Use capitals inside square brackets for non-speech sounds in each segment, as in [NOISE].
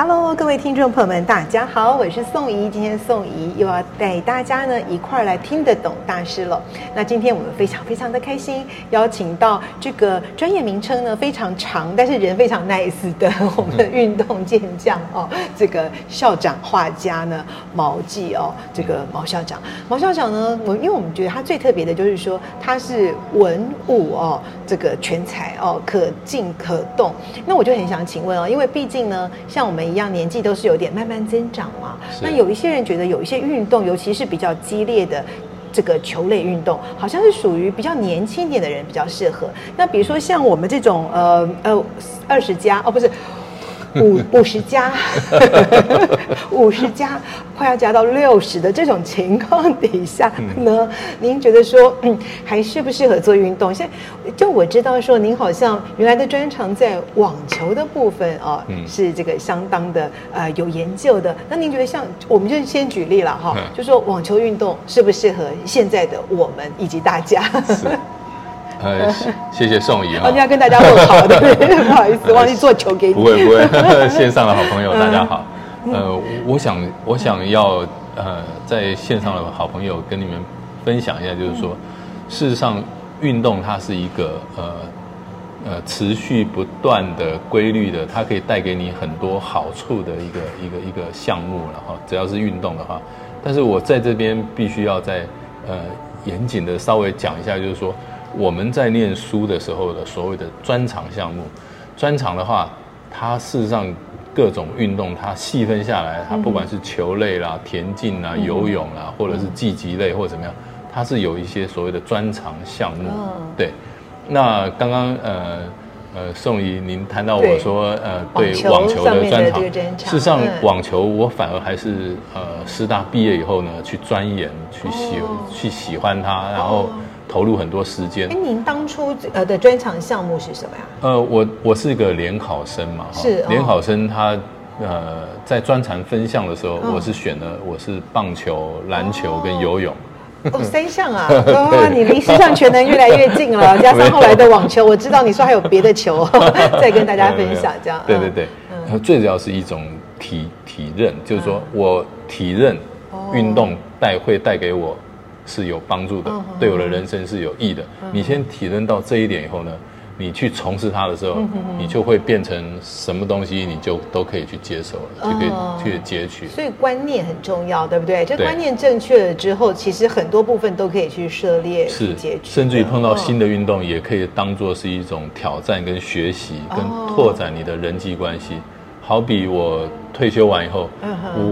Hello，各位听众朋友们，大家好，我是宋怡。今天宋怡又要带大家呢一块儿来听得懂大师了。那今天我们非常非常的开心，邀请到这个专业名称呢非常长，但是人非常 nice 的 [LAUGHS] 我们的运动健将哦，这个校长画家呢毛季哦，这个毛校长。毛校长呢，我因为我们觉得他最特别的就是说他是文武哦，这个全才哦，可静可动。那我就很想请问哦，因为毕竟呢，像我们。一样年纪都是有点慢慢增长嘛。那有一些人觉得有一些运动，尤其是比较激烈的这个球类运动，好像是属于比较年轻点的人比较适合。那比如说像我们这种呃呃二十加哦，不是。五五十加，[LAUGHS] 五十加，快要加到六十的这种情况底下呢，您觉得说，嗯，还适不适合做运动？现在就我知道说，您好像原来的专长在网球的部分哦，是这个相当的呃有研究的。那您觉得像，我们就先举例了哈，就说网球运动适不适合现在的我们以及大家？[LAUGHS] 呃，谢谢宋怡哈。我要跟大家问好，对 [LAUGHS] 不对？不好意思，忘记做球给你。不会不会，[LAUGHS] 线上的好朋友大家好。呃，我想我想要呃，在线上的好朋友跟你们分享一下，就是说，事实上运动它是一个呃呃持续不断的规律的，它可以带给你很多好处的一个一个一个项目了哈。只要是运动的话，但是我在这边必须要在呃严谨的稍微讲一下，就是说。我们在念书的时候的所谓的专长项目，专长的话，它事实上各种运动它细分下来，它不管是球类啦、田径啦、游泳啦，或者是竞技类或者怎么样，它是有一些所谓的专长项目。对，那刚刚呃呃宋怡您谈到我说呃对网球的专长，事实上网球我反而还是呃师大毕业以后呢去钻研去喜去喜欢它，然后。投入很多时间。哎，您当初呃的专长项目是什么呀？呃，我我是一个联考生嘛，是联考生他呃在专长分项的时候，我是选了我是棒球、篮球跟游泳。哦，三项啊！[LAUGHS] 哇，你离十项全能越来越近了。[LAUGHS] 加上后来的网球，我知道你说还有别的球，[LAUGHS] 再跟大家分享这样。对对对，最主要是一种体体认，就是说我体认运动带会带给我。是有帮助的，对我的人生是有益的。你先体认到这一点以后呢，你去从事它的时候，你就会变成什么东西，你就都可以去接受了，就可以去截取。所以观念很重要，对不对？这观念正确了之后，其实很多部分都可以去涉猎、是截取，甚至于碰到新的运动，也可以当做是一种挑战跟学习，跟拓展你的人际关系。好比我退休完以后，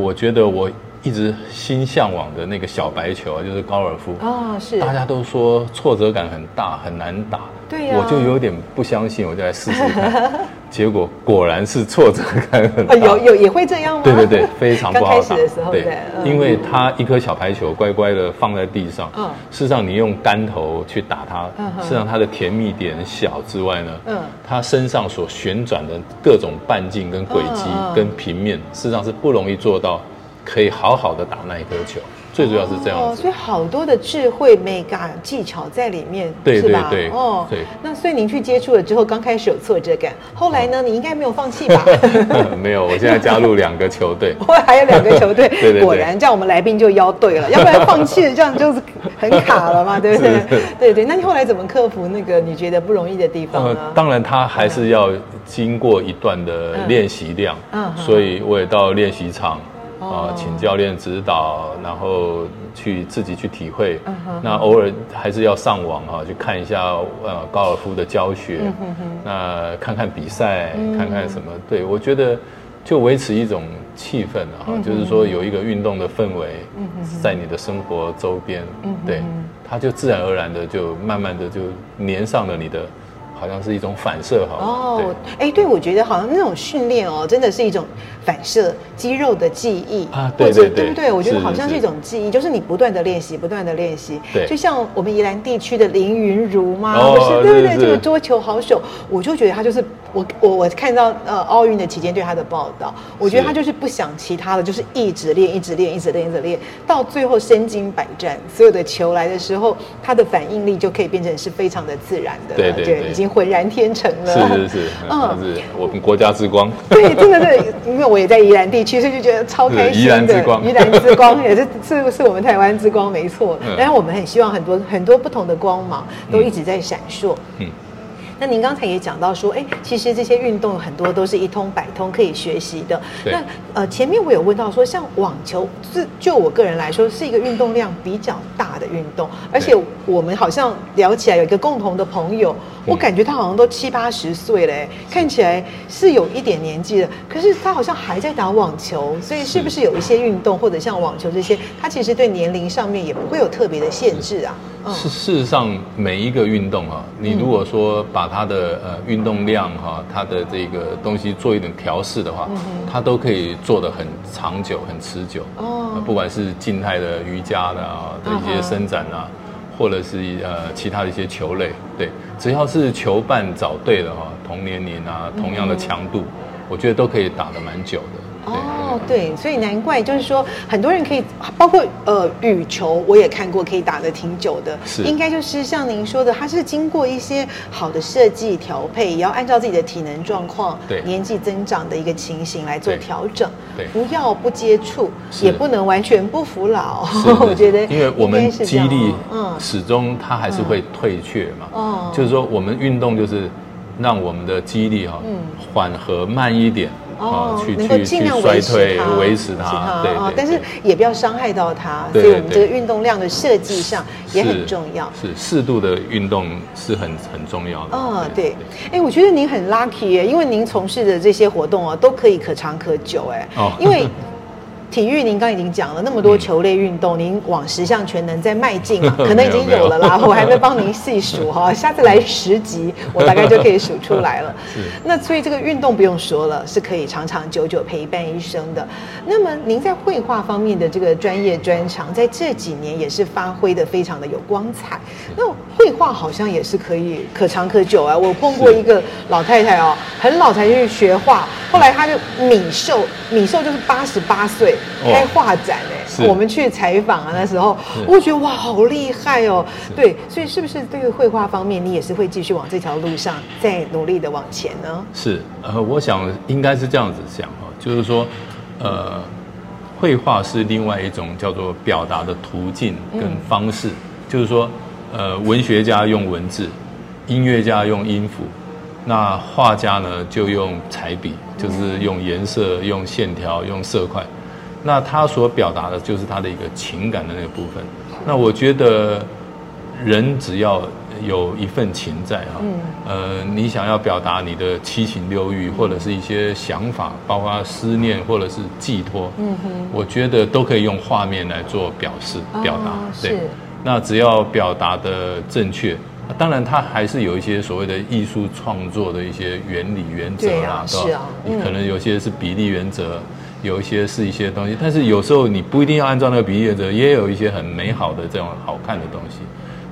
我觉得我。一直心向往的那个小白球啊，就是高尔夫。哦，是。大家都说挫折感很大，很难打，对呀，我就有点不相信，我就来试试看，[LAUGHS] 结果果然是挫折感很大，有有也会这样吗？对对对，[LAUGHS] 非常不好打。开始的时候，对，因为它一颗小排球乖乖的放在地上，嗯，事实上你用杆头去打它，嗯事实上它的甜蜜点小之外呢，嗯，它身上所旋转的各种半径跟轨迹跟平面，事实上是不容易做到。可以好好的打那一颗球，最主要是这样子。哦，所以好多的智慧、美感、技巧在里面，对对对。哦，对。那所以您去接触了之后，刚开始有挫折感，后来呢，你应该没有放弃吧？[LAUGHS] 没有，我现在加入两个球队，[LAUGHS] 后来还有两个球队。[LAUGHS] 对对。果然，这样我们来宾就邀对了，要不然放弃了，这样就是很卡了嘛，对不对？对对。那你后来怎么克服那个你觉得不容易的地方呢？当然，他还是要经过一段的练习量，嗯，所以我也到练习场。啊，请教练指导，然后去自己去体会。Uh. 那偶尔还是要上网啊，去看一下呃高尔夫的教学。Uh. 那看看比赛，uh. 看看什么？对，我觉得就维持一种气氛啊，uh. 就是说有一个运动的氛围在你的生活周边，uh. 对，它就自然而然的就慢慢的就粘上了你的好像是一种反射哈。哦，哎，对，我觉得好像那种训练哦，真的是一种反射肌肉的记忆啊，对对对，对不对？我觉得好像是一种记忆，就是你不断的练习，不断的练习。对，就像我们宜兰地区的林云如嘛，哦、不是？对对对，这个桌球好手，我就觉得他就是我我我看到呃奥运的期间对他的报道，我觉得他就是不想其他的，就是一直练，一直练，一直练，一直练，到最后身经百战，所有的球来的时候，他的反应力就可以变成是非常的自然的，对对对，已经浑然天成了。是是是，嗯，是我们国家之光。[LAUGHS] 对，真的是，因为我也在宜兰地区，所以就觉得超开心的。宜兰之光，宜兰之光也是是是我们台湾之光，没错。然后我们很希望很多很多不同的光芒都一直在闪烁。嗯。那您刚才也讲到说，哎，其实这些运动很多都是一通百通可以学习的。那呃，前面我有问到说，像网球，是就我个人来说，是一个运动量比较大的运动，而且我们好像聊起来有一个共同的朋友，我感觉他好像都七八十岁了，看起来是有一点年纪的，可是他好像还在打网球，所以是不是有一些运动或者像网球这些，他其实对年龄上面也不会有特别的限制啊？是，事实上每一个运动啊，你如果说把它的呃运动量哈，它的这个东西做一点调试的话，它都可以做得很长久、很持久。哦，不管是静态的瑜伽的啊的一些伸展啊，或者是呃其他的一些球类，对，只要是球伴找对了哈，同年龄啊，同样的强度，我觉得都可以打得蛮久的。哦，对，所以难怪就是说，很多人可以，包括呃羽球，我也看过，可以打得挺久的。是，应该就是像您说的，它是经过一些好的设计调配，也要按照自己的体能状况、对年纪增长的一个情形来做调整。对，不要不接触，也不能完全不服老。[LAUGHS] 我觉得，因为我们肌力，嗯，始终它还是会退却嘛。哦，就是说我们运动就是让我们的肌力哈，嗯，缓和慢一点。哦，能够尽量维持它，维持它，对，但是也不要伤害到它，所以我们这个运动量的设计上也很重要。是适度的运动是很很重要的。嗯，对，哎，我觉得您很 lucky 耶，因为您从事的这些活动啊，都可以可长可久哎，哦，因为。体育，您刚已经讲了那么多球类运动，您往十项全能在迈进嘛？[LAUGHS] 可能已经有了啦，我还没帮您细数哈，[LAUGHS] 下次来十集，我大概就可以数出来了。[LAUGHS] 是，那所以这个运动不用说了，是可以长长久久陪伴一生的。那么您在绘画方面的这个专业专长，在这几年也是发挥的非常的有光彩。那绘画好像也是可以可长可久啊。我碰过一个老太太哦，很老才去学画，后来他就米寿，米寿就是八十八岁。开画展哎、欸，我们去采访啊，那时候我觉得哇，好厉害哦。对，所以是不是对于绘画方面，你也是会继续往这条路上再努力的往前呢？是，呃，我想应该是这样子想哈，就是说，呃，绘画是另外一种叫做表达的途径跟方式，嗯、就是说，呃，文学家用文字，音乐家用音符，那画家呢就用彩笔，就是用颜色、用线条、用色块。那他所表达的就是他的一个情感的那个部分。那我觉得人只要有一份情在哈，呃，你想要表达你的七情六欲或者是一些想法，包括思念或者是寄托，嗯哼，我觉得都可以用画面来做表示表达。对，那只要表达的正确，当然它还是有一些所谓的艺术创作的一些原理原则啦，是啊，你可能有些是比例原则。有一些是一些东西，但是有时候你不一定要按照那个比例原则，也有一些很美好的这种好看的东西。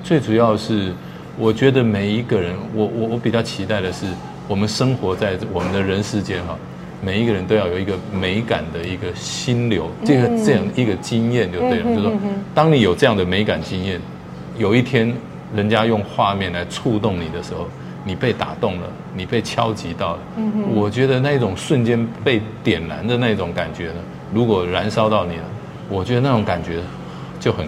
最主要是，我觉得每一个人，我我我比较期待的是，我们生活在我们的人世间哈，每一个人都要有一个美感的一个心流，这个这样一个经验就对了。就是说，当你有这样的美感经验，有一天人家用画面来触动你的时候。你被打动了，你被敲击到了。我觉得那种瞬间被点燃的那种感觉呢，如果燃烧到你了，我觉得那种感觉就很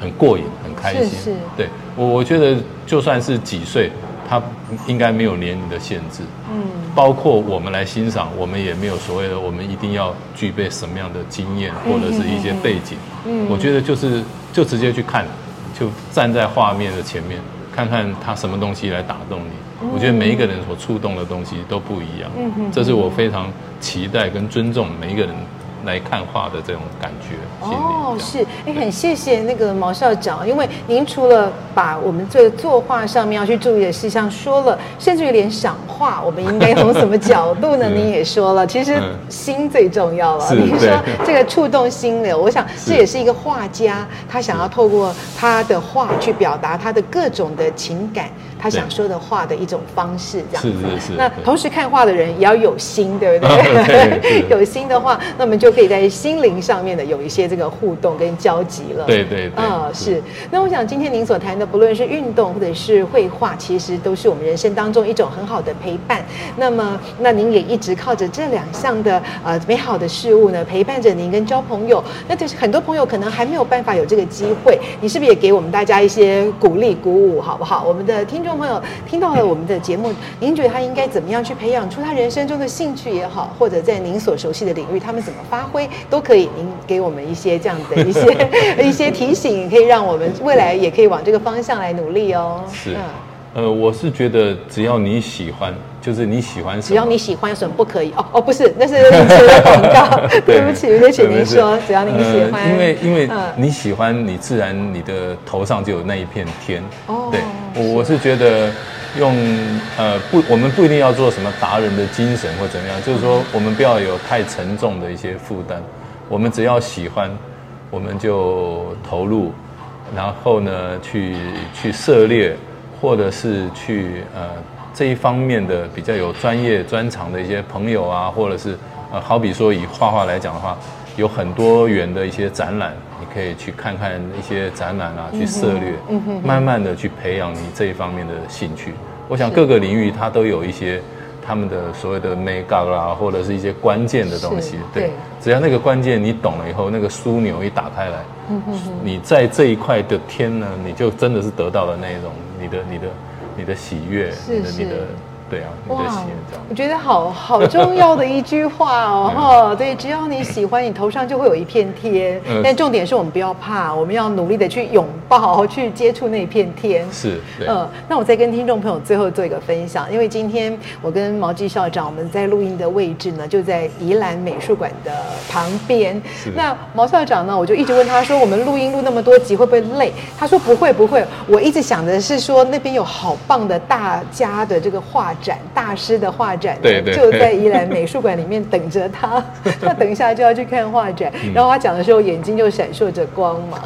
很过瘾，很开心。是是。对，我我觉得就算是几岁，他应该没有年龄的限制。嗯。包括我们来欣赏，我们也没有所谓的我们一定要具备什么样的经验或者是一些背景。嗯。我觉得就是就直接去看，就站在画面的前面，看看他什么东西来打动你。我觉得每一个人所触动的东西都不一样，这是我非常期待跟尊重每一个人来看画的这种感觉。哦，是，哎，很谢谢那个毛校长，因为您除了把我们这个作画上面要去注意的事项说了，甚至于连赏画，我们应该从什么角度呢？[LAUGHS] 您也说了，其实心最重要了。您说这个触动心流，我想这也是一个画家他想要透过他的画去表达他的各种的情感。他想说的话的一种方式，这样子。是是是。那同时看画的人也要有心，对不对？[LAUGHS] 对 [LAUGHS] 有心的话，那么就可以在心灵上面的有一些这个互动跟交集了。对对对。啊，是。那我想今天您所谈的，不论是运动或者是绘画，其实都是我们人生当中一种很好的陪伴。那么，那您也一直靠着这两项的呃美好的事物呢，陪伴着您跟交朋友。那就是很多朋友可能还没有办法有这个机会，你是不是也给我们大家一些鼓励鼓舞，好不好？我们的听众。朋友听到了我们的节目，您觉得他应该怎么样去培养出他人生中的兴趣也好，或者在您所熟悉的领域，他们怎么发挥都可以。您给我们一些这样的一些一些提醒，可以让我们未来也可以往这个方向来努力哦。是，呃，我是觉得只要你喜欢，就是你喜欢什么，只要你喜欢，有什么不可以？哦哦，不是，那是 [LAUGHS] 你的广告。对不起，对不起，您说，只要你喜欢，呃、因为因为你喜欢，你自然你的头上就有那一片天。哦，对。我是觉得用呃不，我们不一定要做什么达人的精神或怎么样，就是说我们不要有太沉重的一些负担，我们只要喜欢，我们就投入，然后呢去去涉猎，或者是去呃这一方面的比较有专业专长的一些朋友啊，或者是呃好比说以画画来讲的话，有很多元的一些展览。你可以去看看一些展览啊，去涉猎，嗯哼，慢慢的去培养你这一方面的兴趣。我想各个领域它都有一些他们的所谓的眉角啦，或者是一些关键的东西。对，只要那个关键你懂了以后，那个枢纽一打开来，嗯哼，你在这一块的天呢，你就真的是得到了那一种你的你的你的喜悦，你的你的。对啊，哇，我觉得好好重要的一句话哦，[LAUGHS] 哈，对，只要你喜欢，你头上就会有一片天。但重点是我们不要怕，我们要努力的去拥抱，去接触那片天。是，嗯，那我再跟听众朋友最后做一个分享，因为今天我跟毛季校长我们在录音的位置呢，就在宜兰美术馆的旁边。那毛校长呢，我就一直问他说，我们录音录那么多集会不会累？他说不会不会，我一直想的是说那边有好棒的大家的这个画展大师的画展，对对，就在宜兰美术馆里面等着他。[LAUGHS] 他等一下就要去看画展，然后他讲的时候眼睛就闪烁着光芒，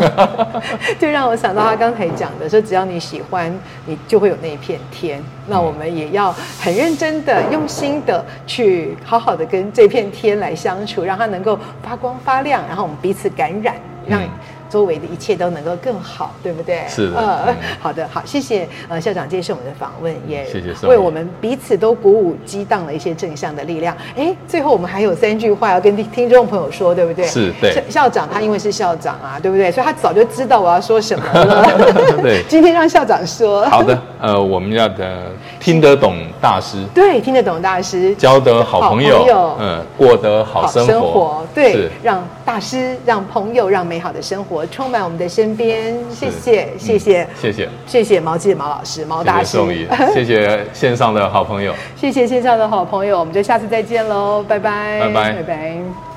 [LAUGHS] 就让我想到他刚才讲的，说只要你喜欢，你就会有那一片天。那我们也要很认真的、用心的去好好的跟这片天来相处，让它能够发光发亮，然后我们彼此感染，让。周围的一切都能够更好，对不对？是的，呃，好的，好，谢谢呃校长接受我们的访问，也谢谢，为我们彼此都鼓舞激荡了一些正向的力量。哎，最后我们还有三句话要跟听听众朋友说，对不对？是对。校长他因为是校长啊，对不对？所以他早就知道我要说什么了。[LAUGHS] [LAUGHS] 对，今天让校长说。好的，呃，我们要的听得懂大师，对，听得懂大师，交得好朋友，嗯，过得好生活，对，让大师，让朋友，让美好的生活充满我们的身边，谢谢，谢谢，谢谢，谢谢毛记毛老师，毛大师，[LAUGHS] 谢谢线上的好朋友，谢谢线上的好朋友，我们就下次再见喽，拜拜，拜拜，拜拜。